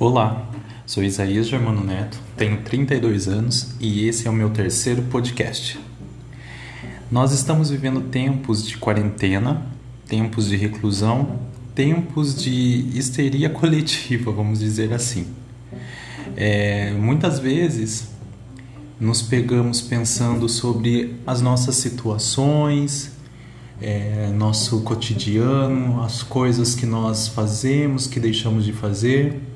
Olá, sou Isaías Germano Neto, tenho 32 anos e esse é o meu terceiro podcast. Nós estamos vivendo tempos de quarentena, tempos de reclusão, tempos de histeria coletiva, vamos dizer assim. É, muitas vezes nos pegamos pensando sobre as nossas situações, é, nosso cotidiano, as coisas que nós fazemos, que deixamos de fazer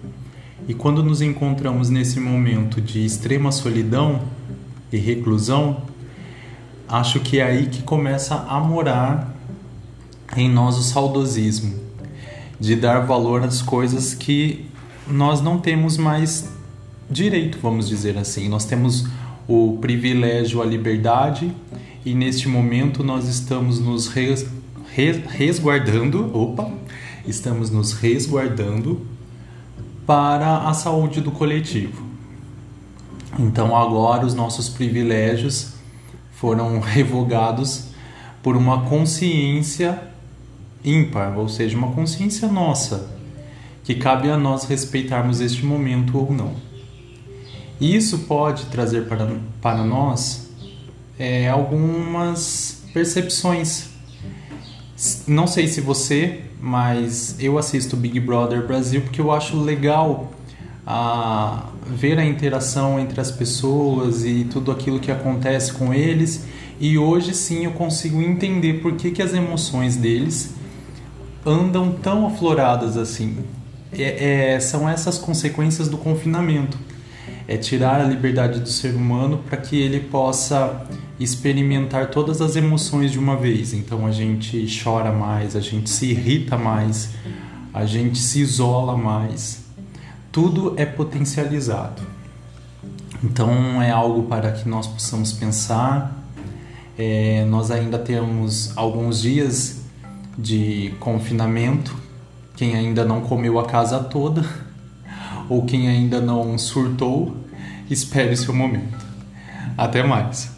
e quando nos encontramos nesse momento de extrema solidão e reclusão, acho que é aí que começa a morar em nós o saudosismo, de dar valor às coisas que nós não temos mais direito, vamos dizer assim. Nós temos o privilégio, a liberdade, e neste momento nós estamos nos res, res, resguardando, opa, estamos nos resguardando para a saúde do coletivo. Então agora os nossos privilégios foram revogados por uma consciência ímpar, ou seja, uma consciência nossa, que cabe a nós respeitarmos este momento ou não. Isso pode trazer para, para nós é, algumas percepções. Não sei se você mas eu assisto Big Brother Brasil porque eu acho legal a ver a interação entre as pessoas e tudo aquilo que acontece com eles e hoje sim eu consigo entender por que, que as emoções deles andam tão afloradas assim. É, é, são essas consequências do confinamento. É tirar a liberdade do ser humano para que ele possa experimentar todas as emoções de uma vez. Então a gente chora mais, a gente se irrita mais, a gente se isola mais. Tudo é potencializado. Então é algo para que nós possamos pensar. É, nós ainda temos alguns dias de confinamento. Quem ainda não comeu a casa toda ou quem ainda não surtou, espere seu momento. Até mais!